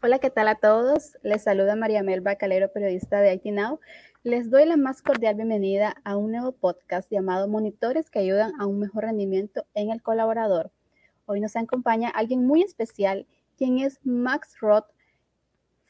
Hola, ¿qué tal a todos? Les saluda María Melba Calero, periodista de IT Now. Les doy la más cordial bienvenida a un nuevo podcast llamado Monitores que ayudan a un mejor rendimiento en el colaborador. Hoy nos acompaña alguien muy especial, quien es Max Roth,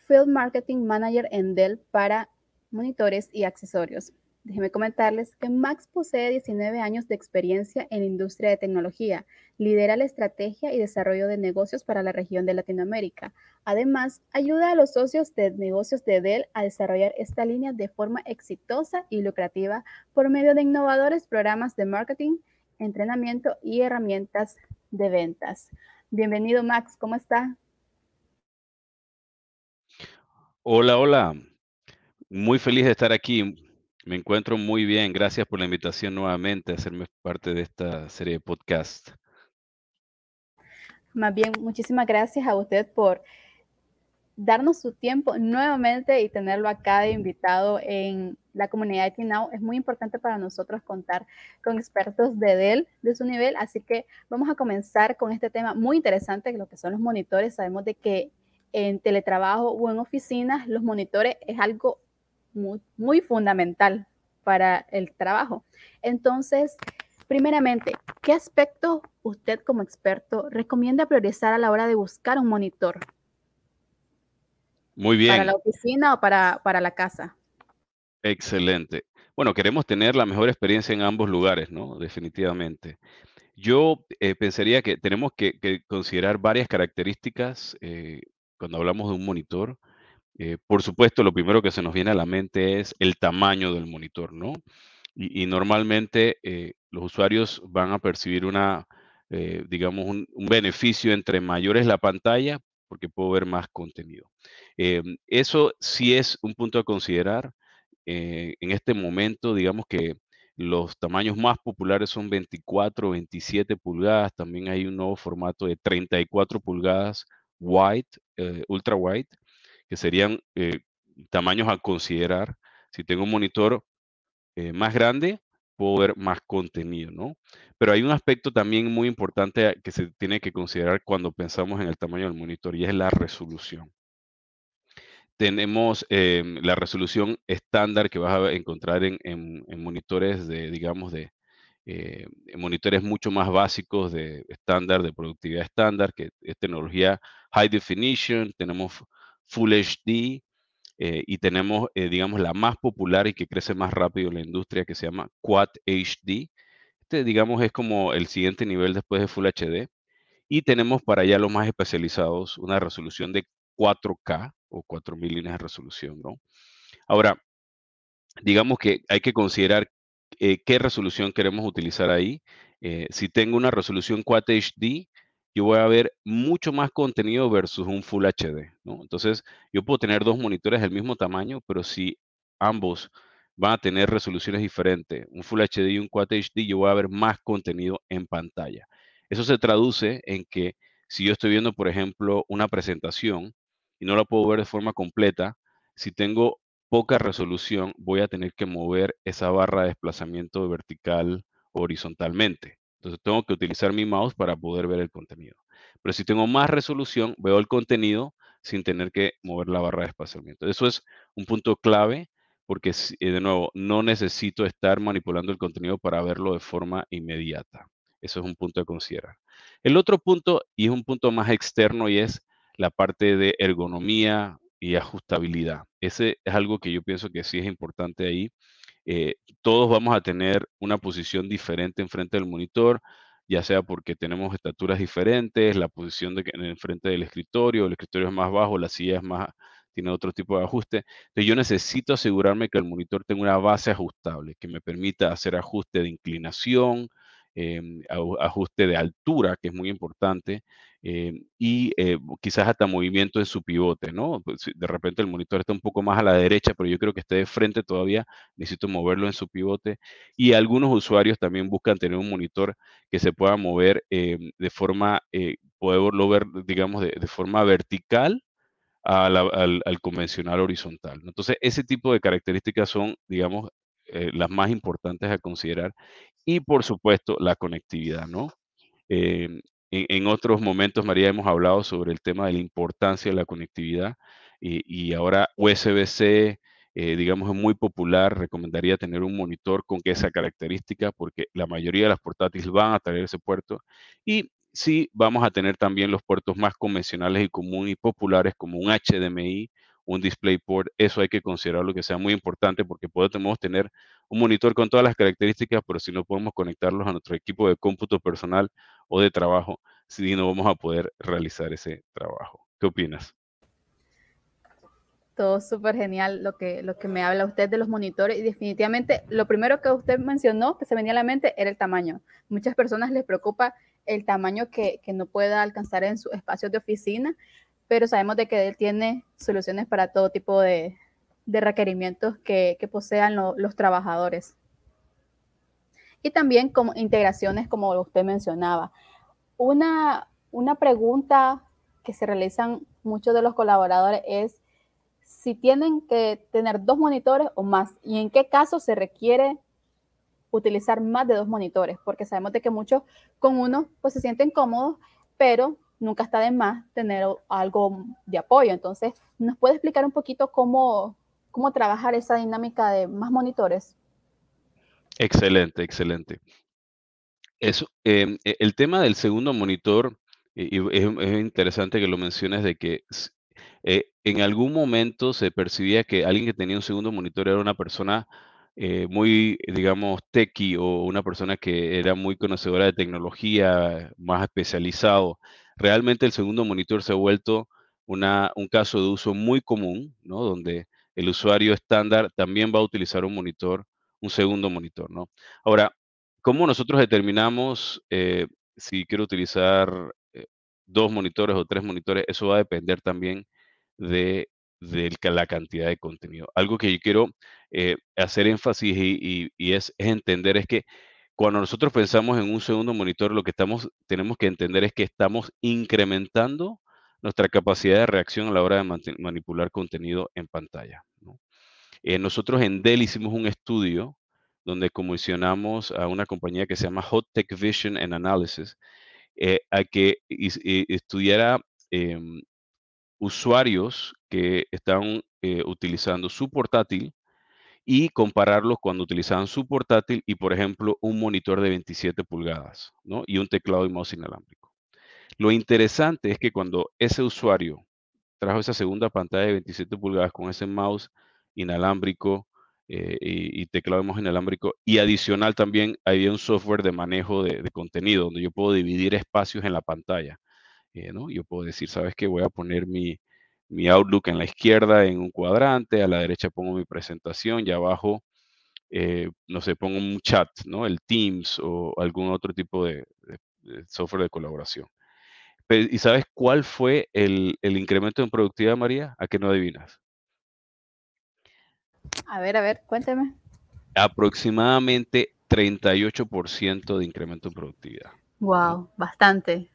Field Marketing Manager en Dell para monitores y accesorios. Déjenme comentarles que Max posee 19 años de experiencia en industria de tecnología, lidera la estrategia y desarrollo de negocios para la región de Latinoamérica. Además, ayuda a los socios de negocios de Dell a desarrollar esta línea de forma exitosa y lucrativa por medio de innovadores programas de marketing, entrenamiento y herramientas de ventas. Bienvenido Max, ¿cómo está? Hola, hola. Muy feliz de estar aquí. Me encuentro muy bien. Gracias por la invitación nuevamente a hacerme parte de esta serie de podcast. Más bien, muchísimas gracias a usted por darnos su tiempo nuevamente y tenerlo acá de invitado en la comunidad de Now. Es muy importante para nosotros contar con expertos de Dell de su nivel, así que vamos a comenzar con este tema muy interesante, lo que son los monitores. Sabemos de que en teletrabajo o en oficinas los monitores es algo muy, fundamental para el trabajo. Entonces, primeramente, ¿qué aspecto usted como experto recomienda priorizar a la hora de buscar un monitor? Muy bien. ¿Para la oficina o para, para la casa? Excelente. Bueno, queremos tener la mejor experiencia en ambos lugares, ¿no? Definitivamente. Yo eh, pensaría que tenemos que, considerar varias características eh, cuando hablamos de un monitor. Eh, por supuesto, lo primero que se nos viene a la mente es el tamaño del monitor, ¿no? Y, normalmente eh, los usuarios van a percibir una, eh, digamos, un, beneficio entre mayor es la pantalla, porque puedo ver más contenido. eso sí es un punto a considerar. en este momento, digamos que los tamaños más populares son 24, 27 pulgadas. También hay un nuevo formato de 34 pulgadas white, ultra wide que serían eh, tamaños a considerar. Si tengo un monitor eh, más grande, puedo ver más contenido, ¿no? Pero hay un aspecto también muy importante que se tiene que considerar cuando pensamos en el tamaño del monitor y es la resolución. Tenemos em, la resolución estándar que vas a encontrar en, monitores de, digamos, de eh, monitores mucho más básicos de estándar, de productividad estándar, que es tecnología high definition, tenemos Full HD eh, y tenemos, eh, digamos, la más popular y que crece más rápido en la industria que se llama Quad HD. Este, digamos, es como el siguiente nivel después de Full HD. Y tenemos para allá los más especializados una resolución de 4K o 4000 líneas de resolución, ¿no? Ahora, digamos que hay que considerar eh, qué resolución queremos utilizar ahí. si tengo una resolución Quad HD, yo voy a ver mucho más contenido versus un Full HD. Entonces, yo puedo tener dos monitores del mismo tamaño, pero si ambos van a tener resoluciones diferentes, un Full HD y un Quad HD, yo voy a ver más contenido en pantalla. Eso se traduce en que si yo estoy viendo, por ejemplo, una presentación y no la puedo ver de forma completa, si tengo poca resolución, voy a tener que mover esa barra de desplazamiento vertical horizontalmente. Entonces tengo que utilizar mi mouse para poder ver el contenido. Pero si tengo más resolución, veo el contenido sin tener que mover la barra de espaciamiento. Eso es un punto clave porque, eh, de nuevo, no necesito estar manipulando el contenido para verlo de forma inmediata. Eso es un punto a considerar. El otro punto, y es un punto más externo, y es la parte de ergonomía y ajustabilidad. Ese es algo que yo pienso que sí es importante ahí eh, todos vamos a tener una posición diferente enfrente del monitor, ya sea porque tenemos estaturas diferentes, la posición de, en frente del escritorio, el escritorio es más bajo, la silla es más, tiene otro tipo de ajuste. Entonces yo necesito asegurarme que el monitor tenga una base ajustable, que me permita hacer ajuste de inclinación, em, ajuste de altura, que es muy importante, em, y eh, quizás hasta movimiento en su pivote, ¿no? Pues, de repente el monitor está un poco más a la derecha, pero yo creo que esté de frente todavía, necesito moverlo en su pivote. Y algunos usuarios también buscan tener un monitor que se pueda mover em, de forma, eh, poderlo ver, digamos, de, forma vertical al, convencional horizontal. Entonces, ese tipo de características son, digamos, eh, las más importantes a considerar. Y, por supuesto, la conectividad, ¿no? En, otros momentos, María, hemos hablado sobre el tema de la importancia de la conectividad y, ahora USB-C, eh, digamos, es muy popular. Recomendaría tener un monitor con esa característica porque la mayoría de las portátiles van a tener ese puerto. Y sí vamos a tener también los puertos más convencionales y comunes y populares como un HDMI, un DisplayPort. Eso hay que considerarlo que sea muy importante porque podemos tener un monitor con todas las características, pero si no podemos conectarlos a nuestro equipo de cómputo personal o de trabajo, si no vamos a poder realizar ese trabajo. ¿Qué opinas? Todo súper genial lo que, lo que me habla usted de los monitores y definitivamente lo primero que usted mencionó que se venía a la mente era el tamaño. Muchas personas les preocupa el tamaño que, que no pueda alcanzar en su espacio de oficina, pero sabemos de que él tiene soluciones para todo tipo de, de requerimientos que, que posean los trabajadores. Y también como integraciones, como usted mencionaba. Una, una pregunta que se realizan muchos de los colaboradores es si tienen que tener dos monitores o más y en qué caso se requiere utilizar más de dos monitores, porque sabemos de que muchos con uno pues se sienten cómodos, pero nunca está de más tener algo de apoyo. Entonces, ¿nos puede explicar un poquito cómo, cómo trabajar esa dinámica de más monitores? Excelente, excelente. Eso, em, e, el tema del segundo monitor, es, interesante que lo menciones de que eh, en algún momento se percibía que alguien que tenía un segundo monitor era una persona eh, muy, digamos, techie o una persona que era muy conocedora de tecnología, más especializado. Realmente el segundo monitor se ha vuelto una, un caso de uso muy común, ¿no? Donde el usuario estándar también va a utilizar un monitor, un segundo monitor, ¿no? Ahora, ¿cómo nosotros determinamos eh, si quiero utilizar dos monitores o tres monitores? Eso va a depender también de, la cantidad de contenido. Algo que yo quiero eh, hacer énfasis y, es, entender es que cuando nosotros pensamos en un segundo monitor, lo que estamos, tenemos que entender es que estamos incrementando nuestra capacidad de reacción a la hora de manipular contenido en pantalla. Eh, nosotros en Dell hicimos un estudio donde comisionamos a una compañía que se llama Hot Tech Vision and Analysis eh, a que estudiara em, usuarios que están eh, utilizando su portátil y compararlos cuando utilizaban su portátil y, por ejemplo, un monitor de 27 pulgadas ¿no? y un teclado y mouse inalámbrico. Lo interesante es que cuando ese usuario trajo esa segunda pantalla de 27 pulgadas con ese mouse inalámbrico eh, y, teclado y mouse inalámbrico y adicional también había un software de manejo de, de contenido donde yo puedo dividir espacios en la pantalla. Eh, yo puedo decir, ¿sabes qué? Voy a poner mi, Outlook en la izquierda en un cuadrante, a la derecha pongo mi presentación y abajo, eh, no sé, pongo un chat, ¿no? El Teams o algún otro tipo de, software de colaboración. ¿Y sabes cuál fue el, incremento en productividad, María? ¿A qué no adivinas? A ver, a ver, cuéntame. Aproximadamente 38% de incremento en productividad. Wow, bastante.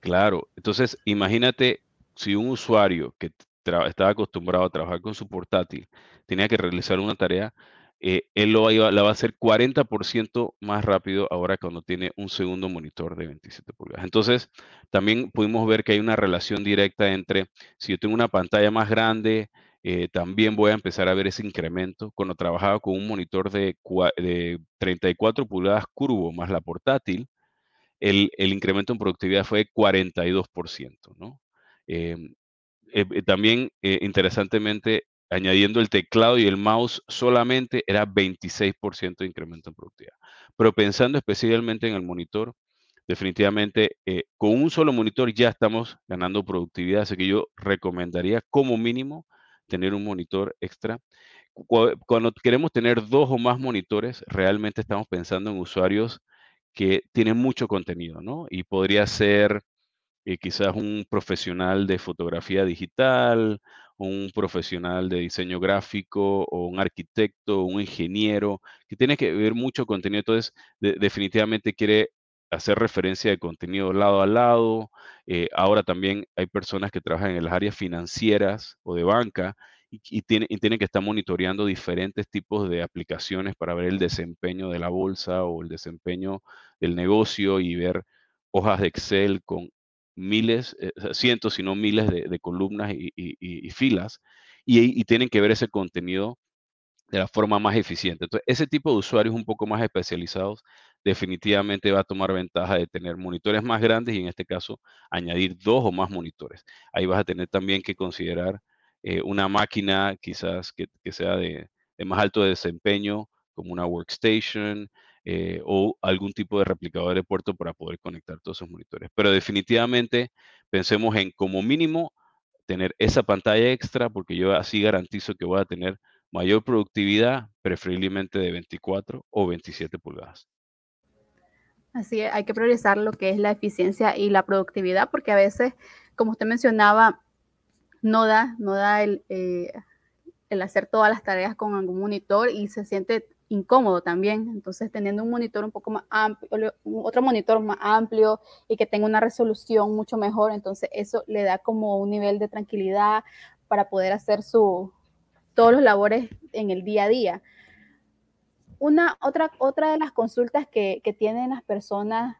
Claro, entonces imagínate si un usuario que estaba acostumbrado a trabajar con su portátil tenía que realizar una tarea, eh, él lo la va a hacer 40% más rápido ahora cuando tiene un segundo monitor de 27 pulgadas. Entonces, también pudimos ver que hay una relación directa entre si yo tengo una pantalla más grande, eh, también voy a empezar a ver ese incremento. Cuando trabajaba con un monitor de, de 34 pulgadas curvo más la portátil, el, incremento en productividad fue 42%, ¿no? Em, eh, eh, también, eh, interesantemente, añadiendo el teclado y el mouse solamente era 26% de incremento en productividad. Pero pensando especialmente en el monitor, definitivamente con un solo monitor ya estamos ganando productividad, así que yo recomendaría como mínimo tener un monitor extra. Cuando queremos tener dos o más monitores, realmente estamos pensando en usuarios que tiene mucho contenido, ¿no? Y podría ser eh, quizás un profesional de fotografía digital, un profesional de diseño gráfico, o un arquitecto, un ingeniero, que tiene que ver mucho contenido. Entonces, definitivamente quiere hacer referencia de contenido lado a lado. Eh, ahora también hay personas que trabajan en las áreas financieras o de banca y, tienen, que estar monitoreando diferentes tipos de aplicaciones para ver el desempeño de la bolsa o el desempeño del negocio y ver hojas de Excel con miles, eh, cientos, si no miles de, columnas y, filas, y, tienen que ver ese contenido de la forma más eficiente. Entonces, ese tipo de usuarios un poco más especializados definitivamente va a tomar ventaja de tener monitores más grandes y en este caso añadir dos o más monitores. Ahí vas a tener también que considerar eh, una máquina quizás que, sea de, más alto desempeño, como una workstation eh, o algún tipo de replicador de puerto para poder conectar todos esos monitores. Pero definitivamente pensemos en como mínimo tener esa pantalla extra porque yo así garantizo que voy a tener mayor productividad, preferiblemente de 24 o 27 pulgadas. Así es, hay que priorizar lo que es la eficiencia y la productividad, porque a veces, como usted mencionaba, no da, no da el, eh, el hacer todas las tareas con algún monitor y se siente incómodo también. Entonces, teniendo un monitor un poco más amplio, otro monitor más amplio y que tenga una resolución mucho mejor, entonces eso le da como un nivel de tranquilidad para poder hacer su, todos los labores en el día a día. Una, otra, otra de las consultas que, tienen las personas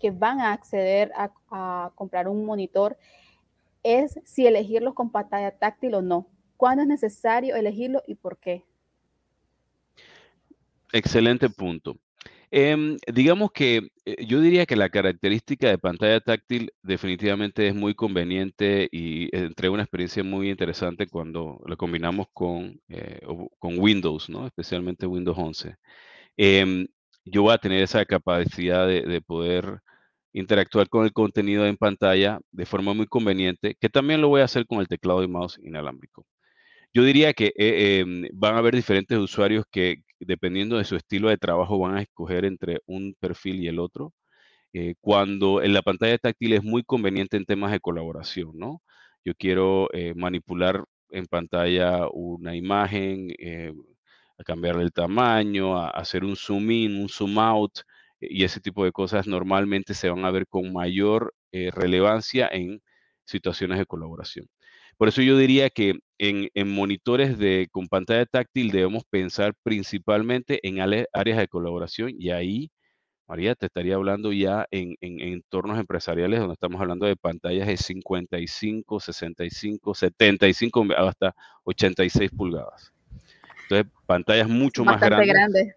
que van a acceder a, comprar un monitor es si elegirlos con pantalla táctil o no. ¿Cuándo es necesario elegirlo y por qué? Excelente punto. Em, digamos que eh, yo diría que la característica de pantalla táctil definitivamente es muy conveniente y entrega una experiencia muy interesante cuando lo combinamos con, eh, con Windows, ¿no? especialmente Windows 11. Em, yo voy a tener esa capacidad de, poder interactuar con el contenido en pantalla de forma muy conveniente, que también lo voy a hacer con el teclado y mouse inalámbrico. Yo diría que eh, em, van a haber diferentes usuarios que, dependiendo de su estilo de trabajo, van a escoger entre un perfil y el otro. Eh, cuando en la pantalla táctil es muy conveniente en temas de colaboración, ¿no? Yo quiero eh, manipular en pantalla una imagen, eh, a cambiarle el tamaño, a, hacer un zoom in, un zoom out, y ese tipo de cosas normalmente se van a ver con mayor relevancia en situaciones de colaboración. Por eso yo diría que en, monitores de, con pantalla táctil debemos pensar principalmente en áreas de colaboración y ahí, María, te estaría hablando ya en, entornos empresariales donde estamos hablando de pantallas de 55, 65, 75 hasta 86 pulgadas. Entonces, pantallas mucho más grandes. Grande.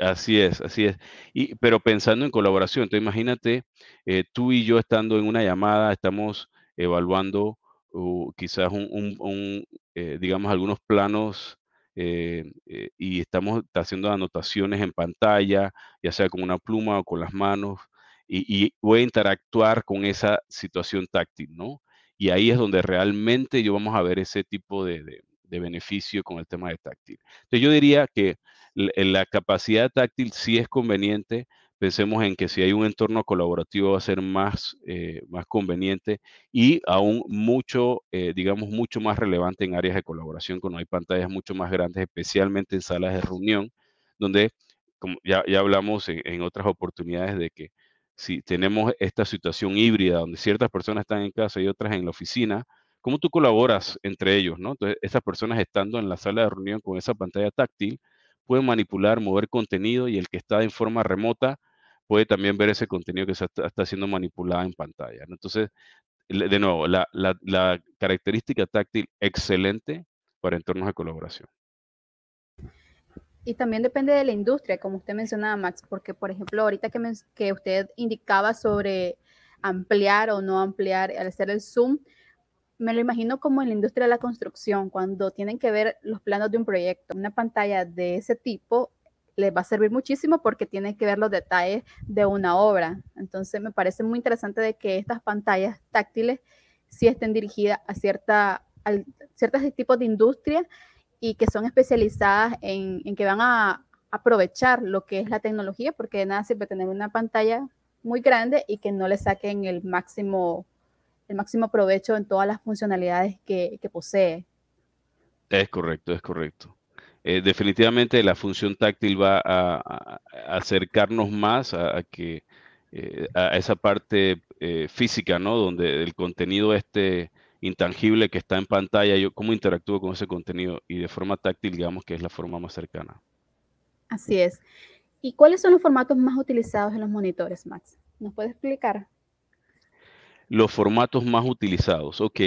Así es, así es. Y, pero pensando en colaboración, entonces imagínate eh, tú y yo estando en una llamada, estamos evaluando o quizás un, eh, digamos, algunos planos eh, eh, y estamos haciendo anotaciones en pantalla, ya sea con una pluma o con las manos, y, voy a interactuar con esa situación táctil, ¿no? Y ahí es donde realmente yo vamos a ver ese tipo de, beneficio con el tema de táctil. Entonces yo diría que la capacidad táctil sí es conveniente, pensemos en que si hay un entorno colaborativo va a ser más, eh, más conveniente y aún mucho, eh, digamos, mucho más relevante en áreas de colaboración cuando hay pantallas mucho más grandes, especialmente en salas de reunión, donde, como ya, ya hablamos en, otras oportunidades de que si tenemos esta situación híbrida donde ciertas personas están en casa y otras en la oficina, ¿cómo tú colaboras entre ellos? ¿no? Entonces, esas personas estando en la sala de reunión con esa pantalla táctil, pueden manipular, mover contenido y el que está en forma remota puede también ver ese contenido que se está, siendo manipulado en pantalla. Entonces, de nuevo, la, característica táctil excelente para entornos de colaboración. Y también depende de la industria, como usted mencionaba, Max, porque, por ejemplo, ahorita que, que usted indicaba sobre ampliar o no ampliar al hacer el zoom, me lo imagino como en la industria de la construcción, cuando tienen que ver los planos de un proyecto. Una pantalla de ese tipo les va a servir muchísimo porque tienen que ver los detalles de una obra. Entonces, me parece muy interesante de que estas pantallas táctiles sí estén dirigidas a, cierta, ciertos tipos de industria y que son especializadas en, en que van a aprovechar lo que es la tecnología, porque de nada sirve tener una pantalla muy grande y que no le saquen el máximo el máximo provecho en todas las funcionalidades que, posee. Es correcto, es correcto. Eh, definitivamente la función táctil va a, acercarnos más a, que eh, a esa parte eh, física, ¿no? Donde el contenido este intangible que está en pantalla, yo cómo interactúo con ese contenido y de forma táctil, digamos que es la forma más cercana. Así es. ¿Y cuáles son los formatos más utilizados en los monitores, Max? ¿Nos puede explicar? Los formatos más utilizados, ok.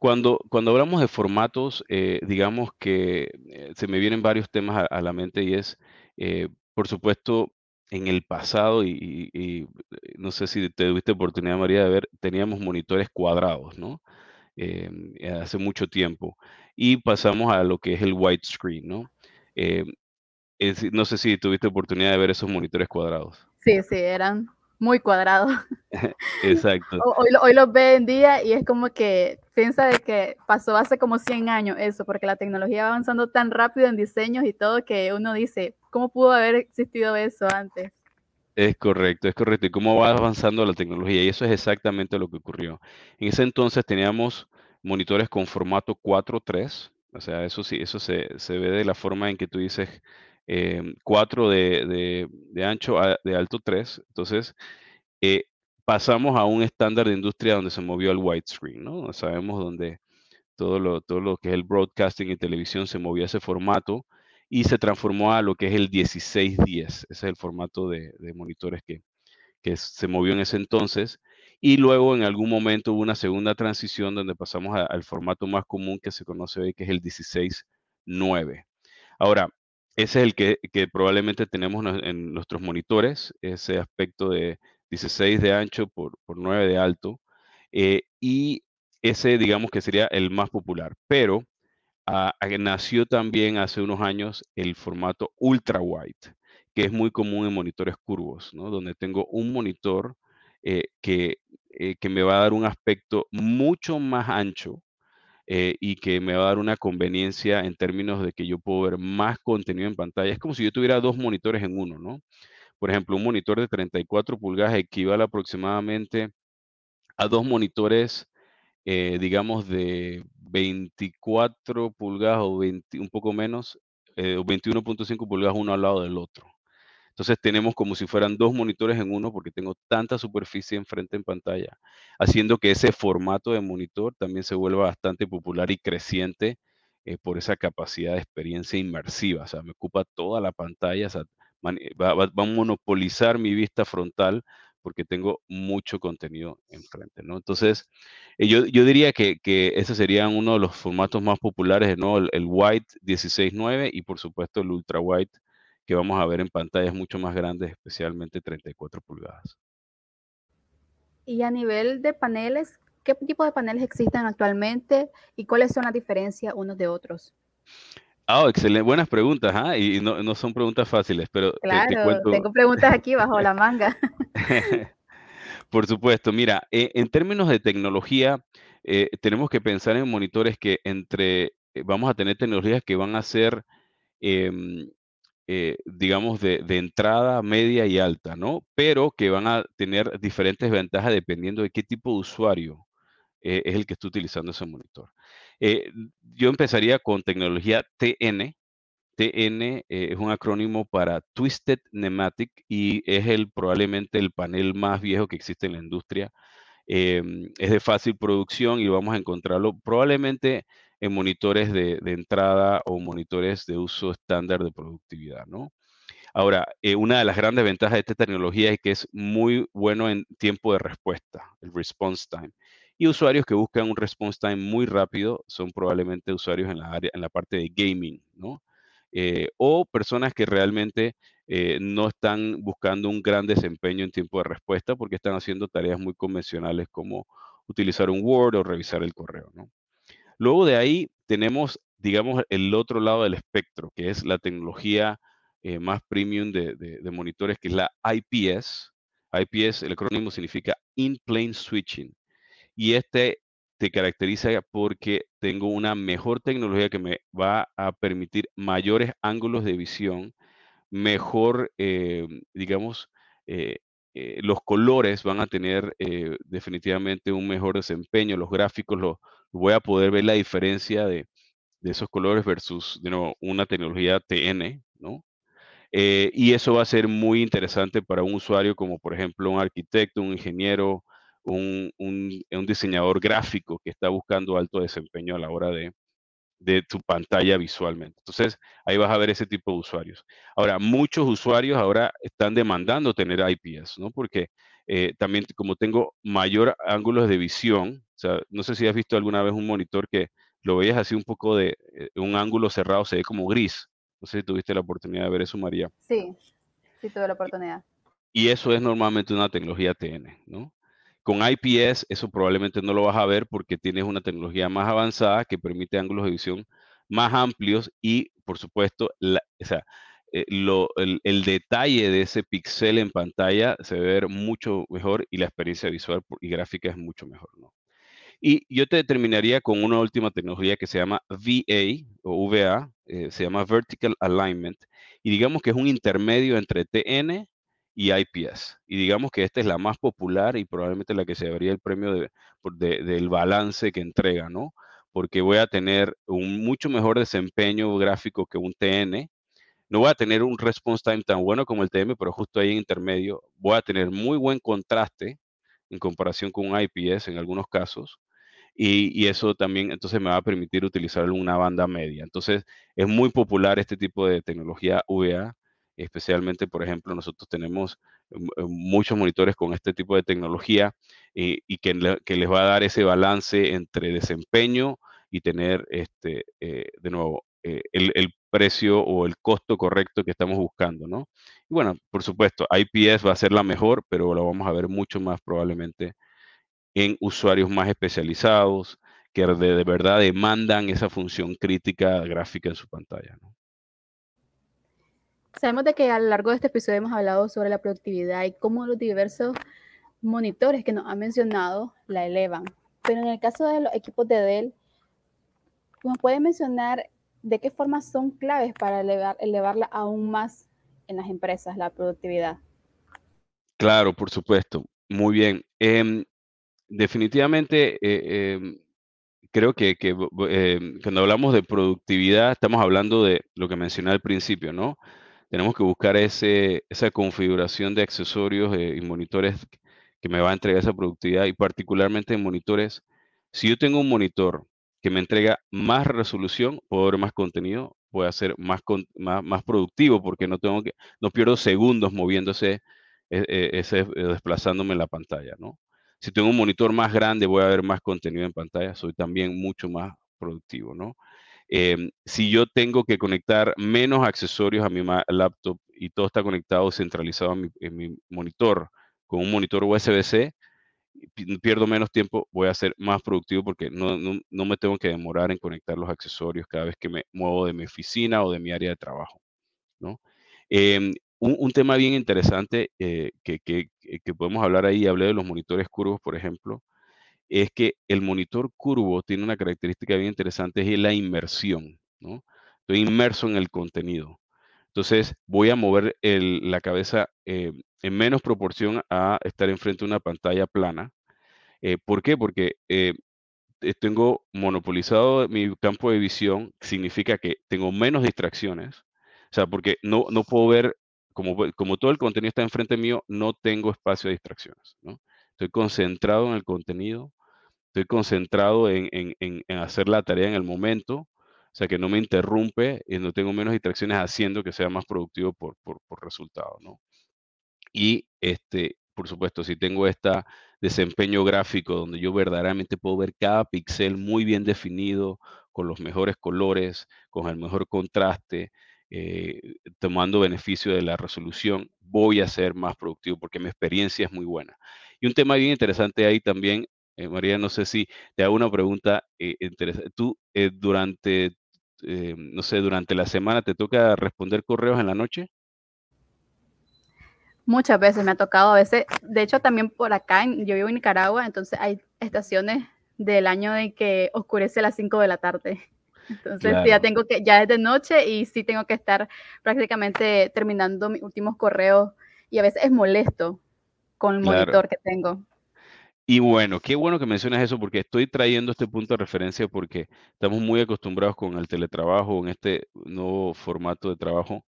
Cuando, cuando hablamos de formatos, eh, digamos que eh, se me vienen varios temas a, la mente y es, eh, por supuesto, en el pasado, y, no sé si te tuviste oportunidad, María, de ver, teníamos monitores cuadrados, ¿no? hace mucho tiempo. Y pasamos a lo que es el widescreen, ¿no? no sé si tuviste oportunidad de ver esos monitores cuadrados. Sí, sí, eran muy cuadrados. Exacto. Hoy, hoy los ve en día y es como que piensa de que pasó hace como 100 años eso, porque la tecnología va avanzando tan rápido en diseños y todo que uno dice, ¿cómo pudo haber existido eso antes? Es correcto, es correcto. Y cómo va avanzando la tecnología. Y eso es exactamente lo que ocurrió. En ese entonces teníamos monitores con formato 4.3. O sea, eso sí, eso se, se ve de la forma en que tú dices 4 em, de, ancho, de alto 3. Entonces, eh, pasamos a un estándar de industria donde se movió al widescreen, ¿no? Sabemos donde todo lo, todo lo que es el broadcasting y televisión se movió a ese formato y se transformó a lo que es el 1610. Ese es el formato de, monitores que, que se movió en ese entonces. Y luego en algún momento hubo una segunda transición donde pasamos al formato más común que se conoce hoy, que es el 16.9. Ahora, ese es el que, probablemente tenemos en nuestros monitores, ese aspecto de 16 de ancho por, 9 de alto. Eh, y ese, digamos que sería el más popular. Pero ah, ah, nació también hace unos años el formato ultra wide, que es muy común en monitores curvos, donde tengo un monitor eh, que, eh, que me va a dar un aspecto mucho más ancho eh, y que me va a dar una conveniencia en términos de que yo puedo ver más contenido en pantalla. Es como si yo tuviera dos monitores en uno, ¿no? Por ejemplo, un monitor de 34 pulgadas equivale aproximadamente a dos monitores, eh, digamos, de 24 pulgadas o un poco menos, eh, o 21.5 pulgadas uno al lado del otro. Entonces tenemos como si fueran dos monitores en uno porque tengo tanta superficie enfrente en pantalla, haciendo que ese formato de monitor también se vuelva bastante popular y creciente eh, por esa capacidad de experiencia inmersiva. O sea, me ocupa toda la pantalla, va, a monopolizar mi vista frontal porque tengo mucho contenido enfrente, ¿no? Entonces, eh, yo, diría que, que, ese sería uno de los formatos más populares, ¿no? El, el White 16.9 y por supuesto el Ultra White que vamos a ver en pantallas mucho más grandes, especialmente 34 pulgadas. Y a nivel de paneles, ¿qué tipo de paneles existen actualmente y cuáles son las diferencias unos de otros? Ah, excelente, buenas preguntas, ¿ah? y no, son preguntas fáciles, pero claro, tengo preguntas aquí bajo la manga. Por supuesto, mira, eh, en términos de tecnología, eh, tenemos que pensar en monitores que entre, eh, vamos a tener tecnologías que van a ser em, eh, digamos, de, entrada, media y alta, ¿no? Pero que van a tener diferentes ventajas dependiendo de qué tipo de usuario eh, es el que está utilizando ese monitor. Eh, yo empezaría con tecnología TN. TN es un acrónimo para Twisted Pneumatic y es el, probablemente el panel más viejo que existe en la industria. Em, es de fácil producción y vamos a encontrarlo probablemente en monitores de, entrada o monitores de uso estándar de productividad, ¿no? Ahora, eh, una de las grandes ventajas de esta tecnología es que es muy bueno en tiempo de respuesta, el response time. Y usuarios que buscan un response time muy rápido son probablemente usuarios en la, área, en la parte de gaming, ¿no? Eh, o personas que realmente eh, no están buscando un gran desempeño en tiempo de respuesta porque están haciendo tareas muy convencionales como utilizar un Word o revisar el correo, ¿no? Luego de ahí tenemos, digamos, el otro lado del espectro, que es la tecnología eh, más premium de, monitores, que es la IPS. IPS, el acrónimo significa In-Plane Switching. Y este te caracteriza porque tengo una mejor tecnología que me va a permitir mayores ángulos de visión, mejor, eh, digamos, eh, los colores van a tener definitivamente un mejor desempeño, los gráficos, los, voy a poder ver la diferencia de, esos colores versus una tecnología TN, ¿no? Eh, y eso va a ser muy interesante para un usuario como por ejemplo un arquitecto, un ingeniero, un, diseñador gráfico que está buscando alto desempeño a la hora de, de tu pantalla visualmente. Entonces, ahí vas a ver ese tipo de usuarios. Ahora, muchos usuarios ahora están demandando tener IPS, ¿no? Porque eh, también como tengo mayor ángulos de visión, sea, no sé si has visto alguna vez un monitor que lo veías así un poco de eh, un ángulo cerrado, se ve como gris. No sé si tuviste la oportunidad de ver eso, María. Sí, sí tuve la oportunidad. Y eso es normalmente una tecnología TN, ¿no? Con IPS eso probablemente no lo vas a ver porque tienes una tecnología más avanzada que permite ángulos de visión más amplios y, por supuesto, eh, el, detalle de ese pixel en pantalla se ve mucho mejor y la experiencia visual y gráfica es mucho mejor. ¿no? Y yo te terminaría con una última tecnología que se llama VA o VA, eh, se llama Vertical Alignment, y digamos que es un intermedio entre TN y IPS. Y digamos que esta es la más popular y probablemente la que se daría el premio de, del balance que entrega, ¿no? Porque voy a tener un mucho mejor desempeño gráfico que un TN. No voy a tener un response time tan bueno como el TM, pero justo ahí en intermedio voy a tener muy buen contraste en comparación con un IPS en algunos casos. Y, eso también entonces me va a permitir utilizar una banda media. Entonces es muy popular este tipo de tecnología VA especialmente, por ejemplo, nosotros tenemos mm, eh, muchos monitores con este tipo de tecnología eh, y que, les va a dar ese balance entre desempeño y tener, este, eh, de nuevo, el, precio o el costo correcto que estamos buscando, ¿no? Y bueno, por supuesto, IPS va a ser la mejor, pero lo vamos a ver mucho más probablemente en usuarios más especializados que de verdad demandan esa función crítica gráfica en su pantalla, ¿no? Sabemos de que a lo largo de este episodio hemos hablado sobre la productividad y cómo los diversos monitores que nos han mencionado la elevan. Pero en el caso de los equipos de Dell, ¿nos puede mencionar de qué formas son claves para elevar, elevarla aún más en las empresas, la productividad? Claro, por supuesto. Muy bien. Em, definitivamente, eh, em, creo que, em, cuando hablamos de productividad, estamos hablando de lo que mencioné al principio, ¿no? tenemos que buscar ese, esa configuración de accesorios eh, y monitores que me va a entregar esa productividad y particularmente en monitores. Si yo tengo un monitor que me entrega más resolución, puedo ver más contenido, puedo ser más, más, más, productivo porque no, tengo que, no pierdo segundos moviéndose, e, e, eh, desplazándome en la pantalla. ¿no? Si tengo un monitor más grande, voy a ver más contenido en pantalla, soy también mucho más productivo. ¿no? Em, si yo tengo que conectar menos accesorios a mi laptop y todo está conectado, centralizado en mi, monitor, con un monitor USB-C, pierdo menos tiempo, voy a ser más productivo porque no, me tengo que demorar en conectar los accesorios cada vez que me muevo de mi oficina o de mi área de trabajo. Em, un, tema bien interesante eh, que, podemos hablar ahí, hablé de los monitores curvos, por ejemplo, es que el monitor curvo tiene una característica bien interesante, es la inmersión, ¿no? Estoy inmerso en el contenido. Entonces voy a mover la cabeza eh, en menos proporción a estar enfrente de una pantalla plana. Eh, ¿Por qué? Porque eh, tengo monopolizado mi campo de visión, significa que tengo menos distracciones. O sea, porque no, no puedo ver, como, todo el contenido está enfrente mío, no tengo espacio de distracciones. Estoy concentrado en el contenido, estoy concentrado en, hacer la tarea en el momento, o sea, que no me interrumpe y no tengo menos distracciones haciendo que sea más productivo por, resultado. Y, este, por supuesto, si tengo este desempeño gráfico donde yo verdaderamente puedo ver cada píxel muy bien definido, con los mejores colores, con el mejor contraste, eh, tomando beneficio de la resolución, voy a ser más productivo porque mi experiencia es muy buena. Y un tema bien interesante ahí también eh, María, no sé si te hago una pregunta eh, interesante. ¿Tú eh, durante, no sé, durante la semana te toca responder correos en la noche? Muchas veces me ha tocado, a veces, de hecho también por acá, yo vivo en Nicaragua, entonces hay estaciones del año en que oscurece a las 5 de la tarde. Entonces ya tengo que, ya es de noche y sí tengo que estar prácticamente terminando mis últimos correos y a veces es molesto con el monitor que tengo. Y bueno, qué bueno que mencionas eso porque estoy trayendo este punto de referencia porque estamos muy acostumbrados con el teletrabajo, en este nuevo formato de trabajo.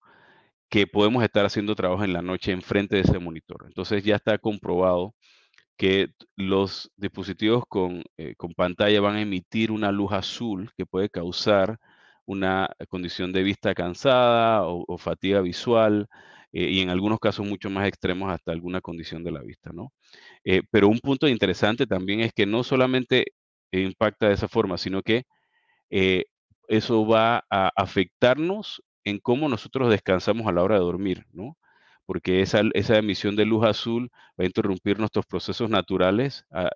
que podemos estar haciendo trabajo en la noche enfrente de ese monitor. Entonces ya está comprobado que los dispositivos con, eh, con, pantalla van a emitir una luz azul que puede causar una condición de vista cansada o, fatiga visual eh, y en algunos casos mucho más extremos hasta alguna condición de la vista, ¿no? Eh, pero un punto interesante también es que no solamente impacta de esa forma, sino que eso va a afectarnos en cómo nosotros descansamos a la hora de dormir, ¿no? Porque esa, esa emisión de luz azul va a interrumpir nuestros procesos naturales ah,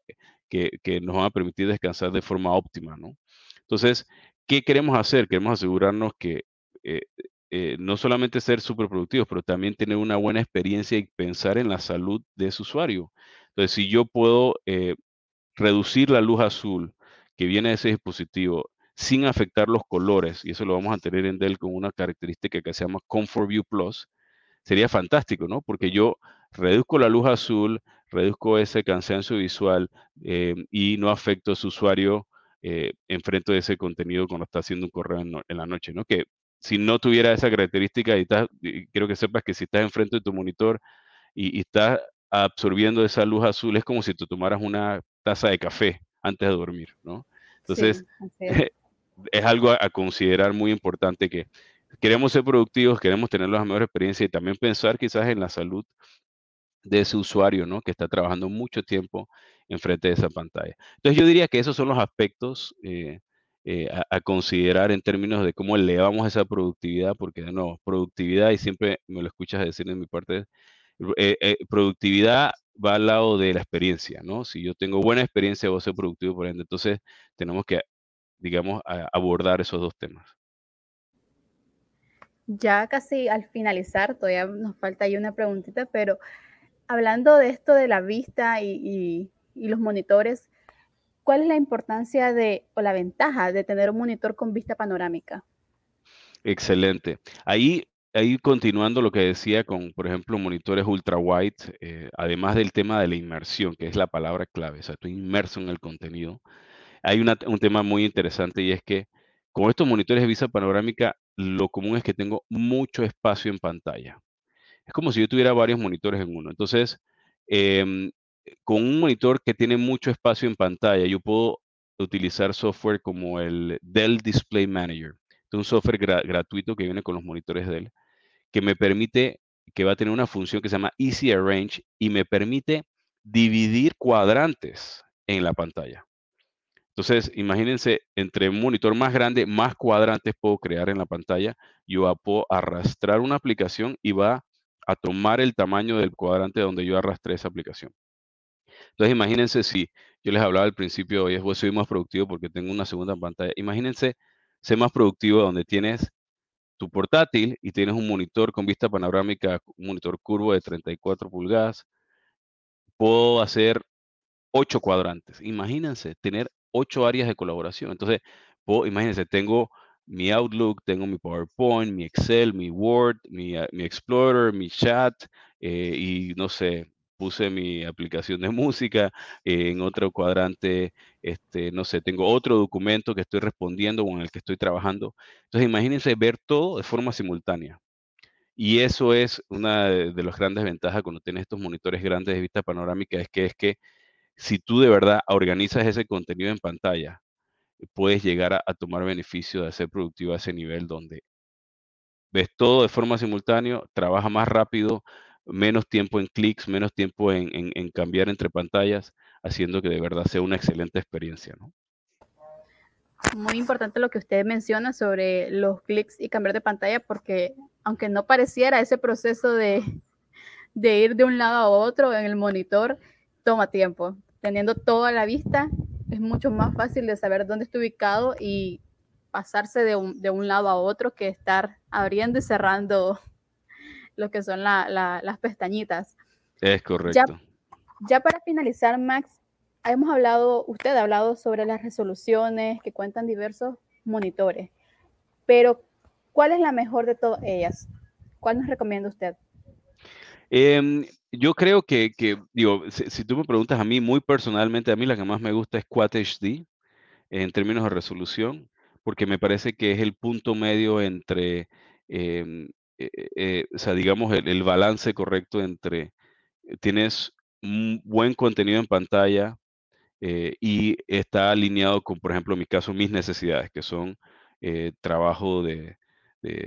que, que, nos van a permitir descansar de forma óptima, ¿no? Entonces, ¿qué queremos hacer? Queremos asegurarnos que eh, eh, no solamente ser súper productivos, pero también tener una buena experiencia y pensar en la salud de ese usuario. Entonces, si yo puedo eh, reducir la luz azul que viene de ese dispositivo sin afectar los colores, y eso lo vamos a tener en Dell con una característica que se llama Comfort View Plus, sería fantástico, ¿no? Porque yo reduzco la luz azul, reduzco ese cansancio visual eh, y no afecto a su usuario eh, enfrente de ese contenido cuando está haciendo un correo en, la noche, ¿no? Que si no tuviera esa característica, y, quiero que sepas que si estás enfrente de tu monitor y, y estás absorbiendo esa luz azul, es como si tú tomaras una taza de café antes de dormir, ¿no? Entonces, es algo a, considerar muy importante que queremos ser productivos, queremos tener la mejor experiencia y también pensar quizás en la salud de ese usuario, ¿no? Que está trabajando mucho tiempo enfrente de esa pantalla. Entonces yo diría que esos son los aspectos eh, eh, a, considerar en términos de cómo elevamos esa productividad, porque de nuevo, productividad, y siempre me lo escuchas decir en mi parte, eh, productividad va al lado de la experiencia, ¿no? Si yo tengo buena experiencia, voy a ser productivo por ende. Entonces tenemos que digamos, abordar esos dos temas. Ya casi al finalizar, todavía nos falta ahí una preguntita, pero hablando de esto de la vista y, los monitores, ¿cuál es la importancia de o la ventaja de tener un monitor con vista panorámica? Excelente. Ahí, ahí continuando lo que decía con, por ejemplo, monitores ultra wide, eh, además del tema de la inmersión, que es la palabra clave, o sea, estoy inmerso en el contenido hay un tema muy interesante y es que con estos monitores de vista panorámica, lo común es que tengo mucho espacio en pantalla. Es como si yo tuviera varios monitores en uno. Entonces, em, con un monitor que tiene mucho espacio en pantalla, yo puedo utilizar software como el Dell Display Manager. Es un software gratuito que viene con los monitores Dell, que me permite, que va a tener una función que se llama Easy Arrange y me permite dividir cuadrantes en la pantalla. Entonces, imagínense, entre un monitor más grande, más cuadrantes puedo crear en la pantalla. Yo puedo arrastrar una aplicación y va a tomar el tamaño del cuadrante donde yo arrastré esa aplicación. Entonces, imagínense si yo les hablaba al principio, hoy voy soy más productivo porque tengo una segunda pantalla. Imagínense ser más productivo donde tienes tu portátil y tienes un monitor con vista panorámica, un monitor curvo de 34 pulgadas. Puedo hacer ocho cuadrantes. Imagínense tener ocho áreas de colaboración. Entonces, imagínense, tengo mi Outlook, tengo mi PowerPoint, mi Excel, mi Word, mi, ah, Explorer, mi chat, eh, y no sé, puse mi aplicación de música eh, en otro cuadrante, este, no sé, tengo otro documento que estoy respondiendo o en el que estoy trabajando. Entonces, imagínense ver todo de forma simultánea. Y eso es una de las grandes ventajas cuando tienes estos monitores grandes de vista panorámica, es que es que si tú de verdad organizas ese contenido en pantalla, puedes llegar a, tomar beneficio de ser productivo a ese nivel donde ves todo de forma simultánea, trabaja más rápido, menos tiempo en clics, menos tiempo en, cambiar entre pantallas, haciendo que de verdad sea una excelente experiencia. Muy importante lo que usted menciona sobre los clics y cambiar de pantalla, porque aunque no pareciera ese proceso de, de ir de un lado a otro en el monitor, toma tiempo teniendo toda la vista, es mucho más fácil de saber dónde está ubicado y pasarse de un, de un lado a otro que estar abriendo y cerrando lo que son las pestañitas. Es correcto. Ya, para finalizar, Max, hemos hablado, usted ha hablado sobre las resoluciones que cuentan diversos monitores, pero ¿cuál es la mejor de todas ellas? ¿Cuál nos recomienda usted? Eh, yo creo que, digo, si, tú me preguntas a mí, muy personalmente, a mí la que más me gusta es Quad HD en términos de resolución, porque me parece que es el punto medio entre em, o sea, digamos, el, balance correcto entre tienes un buen contenido en pantalla y está alineado con, por ejemplo, en mi caso, mis necesidades, que son trabajo de,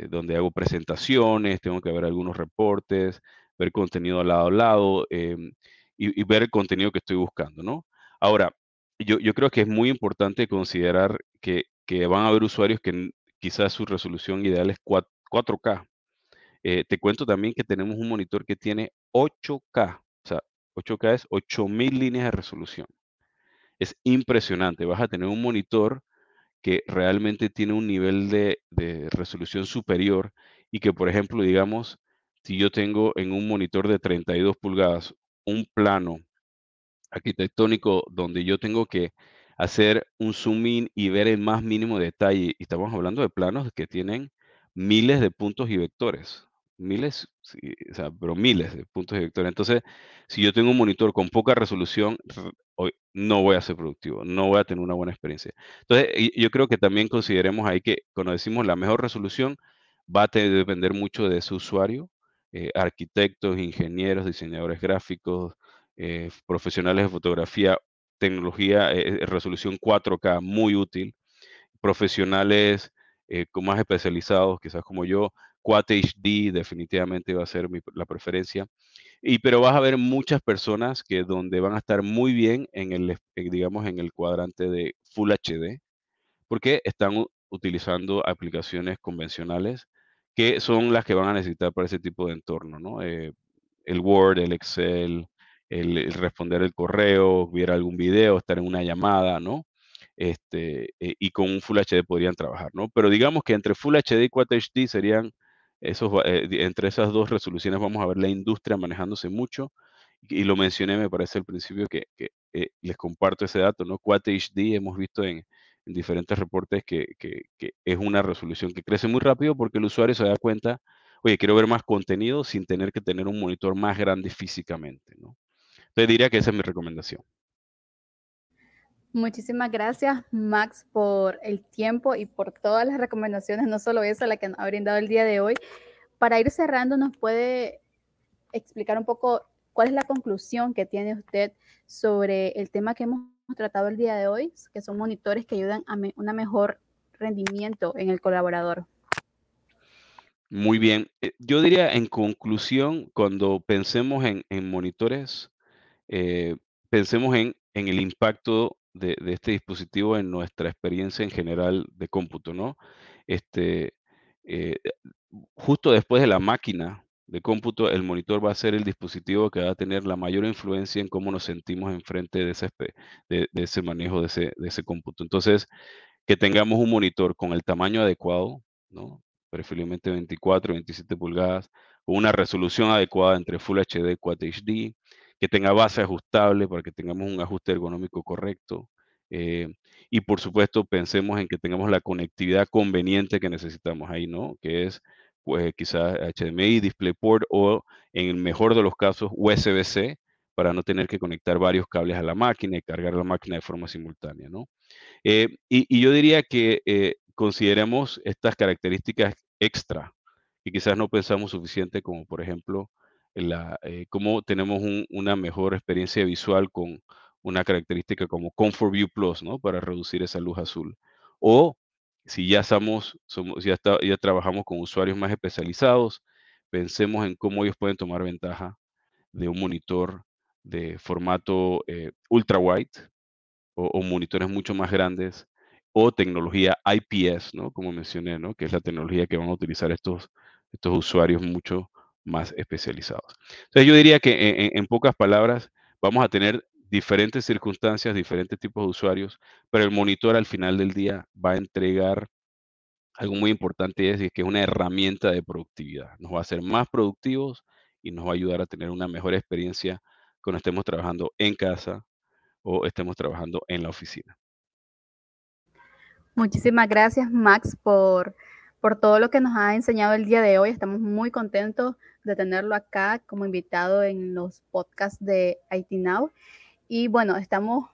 donde hago presentaciones, tengo que ver algunos reportes, ver contenido lado a lado em, y, ver el contenido que estoy buscando, ¿no? Ahora, yo, yo creo que es muy importante considerar que, que, van a haber usuarios que quizás su resolución ideal es 4, k eh, te cuento también que tenemos un monitor que tiene 8K, o sea, 8K es 8000 líneas de resolución. Es impresionante, vas a tener un monitor que realmente tiene un nivel de, de resolución superior y que, por ejemplo, digamos, si yo tengo en un monitor de 32 pulgadas un plano arquitectónico donde yo tengo que hacer un zoom in y ver el más mínimo detalle, y estamos hablando de planos que tienen miles de puntos y vectores, miles, o sea, pero miles de puntos y vectores. Entonces, si yo tengo un monitor con poca resolución, no voy a ser productivo, no voy a tener una buena experiencia. Entonces, yo creo que también consideremos ahí que cuando decimos la mejor resolución, va a depender mucho de su usuario, eh, arquitectos, ingenieros, diseñadores gráficos, eh, profesionales de fotografía, tecnología, eh, resolución 4K, muy útil, profesionales con más especializados, quizás como yo, Quad HD definitivamente va a ser la preferencia. Y pero vas a ver muchas personas que donde van a estar muy bien en el, digamos, en el cuadrante de Full HD, porque están utilizando aplicaciones convencionales que son las que van a necesitar para ese tipo de entorno, ¿no? Eh, el Word, el Excel, el, responder el correo, ver algún video, estar en una llamada, ¿no? Este, eh, y con un Full HD podrían trabajar, ¿no? Pero digamos que entre Full HD y Quad HD serían esos, eh, entre esas dos resoluciones vamos a ver la industria manejándose mucho. Y, lo mencioné, me parece al principio que, les comparto ese dato, ¿no? Quad HD hemos visto en, en diferentes reportes que, es una resolución que crece muy rápido porque el usuario se da cuenta, oye, quiero ver más contenido sin tener que tener un monitor más grande físicamente, ¿no? Entonces diría que esa es mi recomendación. Muchísimas gracias, Max, por el tiempo y por todas las recomendaciones, no solo esa, la que nos ha brindado el día de hoy. Para ir cerrando, ¿nos puede explicar un poco cuál es la conclusión que tiene usted sobre el tema que hemos tratado el día de hoy, que son monitores que ayudan a un mejor rendimiento en el colaborador. Muy bien. Eh, yo diría en conclusión, cuando pensemos en, monitores, eh, pensemos en, el impacto de, este dispositivo en nuestra experiencia en general de cómputo, ¿no? Este, eh, justo después de la máquina, de cómputo, el monitor va a ser el dispositivo que va a tener la mayor influencia en cómo nos sentimos enfrente de ese, de, ese manejo de ese, de ese cómputo. Entonces, que tengamos un monitor con el tamaño adecuado, ¿no? preferiblemente 24, 27 pulgadas, con una resolución adecuada entre Full HD y Quad HD, que tenga base ajustable para que tengamos un ajuste ergonómico correcto. Eh, y por supuesto, pensemos en que tengamos la conectividad conveniente que necesitamos ahí, ¿no? Que es pues quizás HDMI, DisplayPort o en el mejor de los casos USB-C para no tener que conectar varios cables a la máquina y cargar la máquina de forma simultánea, ¿no? Eh, y, yo diría que eh, consideremos estas características extra y quizás no pensamos suficiente como por ejemplo la, eh, cómo tenemos una mejor experiencia visual con una característica como Comfort View Plus, ¿no? Para reducir esa luz azul. O si ya, somos, somos ya, ya trabajamos con usuarios más especializados, pensemos en cómo ellos pueden tomar ventaja de un monitor de formato eh, ultra wide o, monitores mucho más grandes o tecnología IPS, ¿no? Como mencioné, ¿no? Que es la tecnología que van a utilizar estos, estos usuarios mucho más especializados. Entonces yo diría que en pocas palabras vamos a tener diferentes circunstancias, diferentes tipos de usuarios, pero el monitor al final del día va a entregar algo muy importante, es que es una herramienta de productividad. Nos va a hacer más productivos y nos va a ayudar a tener una mejor experiencia cuando estemos trabajando en casa o estemos trabajando en la oficina. Muchísimas gracias, Max, por, por todo lo que nos ha enseñado el día de hoy. Estamos muy contentos de tenerlo acá como invitado en los podcasts de IT Now. Y bueno, estamos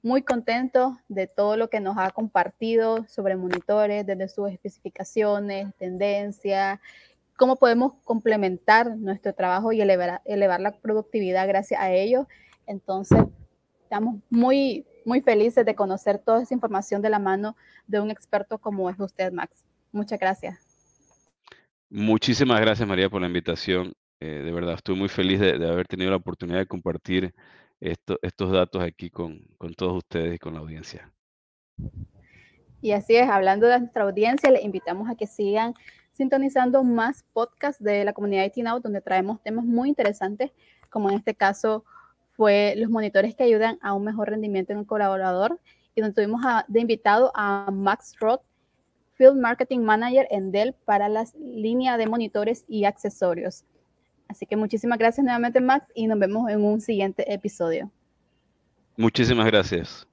muy contentos de todo lo que nos ha compartido sobre monitores, desde sus especificaciones, tendencias, cómo podemos complementar nuestro trabajo y elevar, elevar la productividad gracias a ello. Entonces, estamos muy, muy felices de conocer toda esa información de la mano de un experto como es usted, Max. Muchas gracias. Muchísimas gracias, María, por la invitación. Eh, de verdad, estoy muy feliz de, haber tenido la oportunidad de compartir estos datos aquí con, todos ustedes y con la audiencia. Y así es, hablando de nuestra audiencia, les invitamos a que sigan sintonizando más podcasts de la comunidad IT Now, donde traemos temas muy interesantes, como en este caso fue los monitores que ayudan a un mejor rendimiento en el colaborador, y donde tuvimos de invitado a Max Roth, Field Marketing Manager en Dell para la línea de monitores y accesorios. Así que muchísimas gracias nuevamente, Max, y nos vemos en un siguiente episodio. Muchísimas gracias.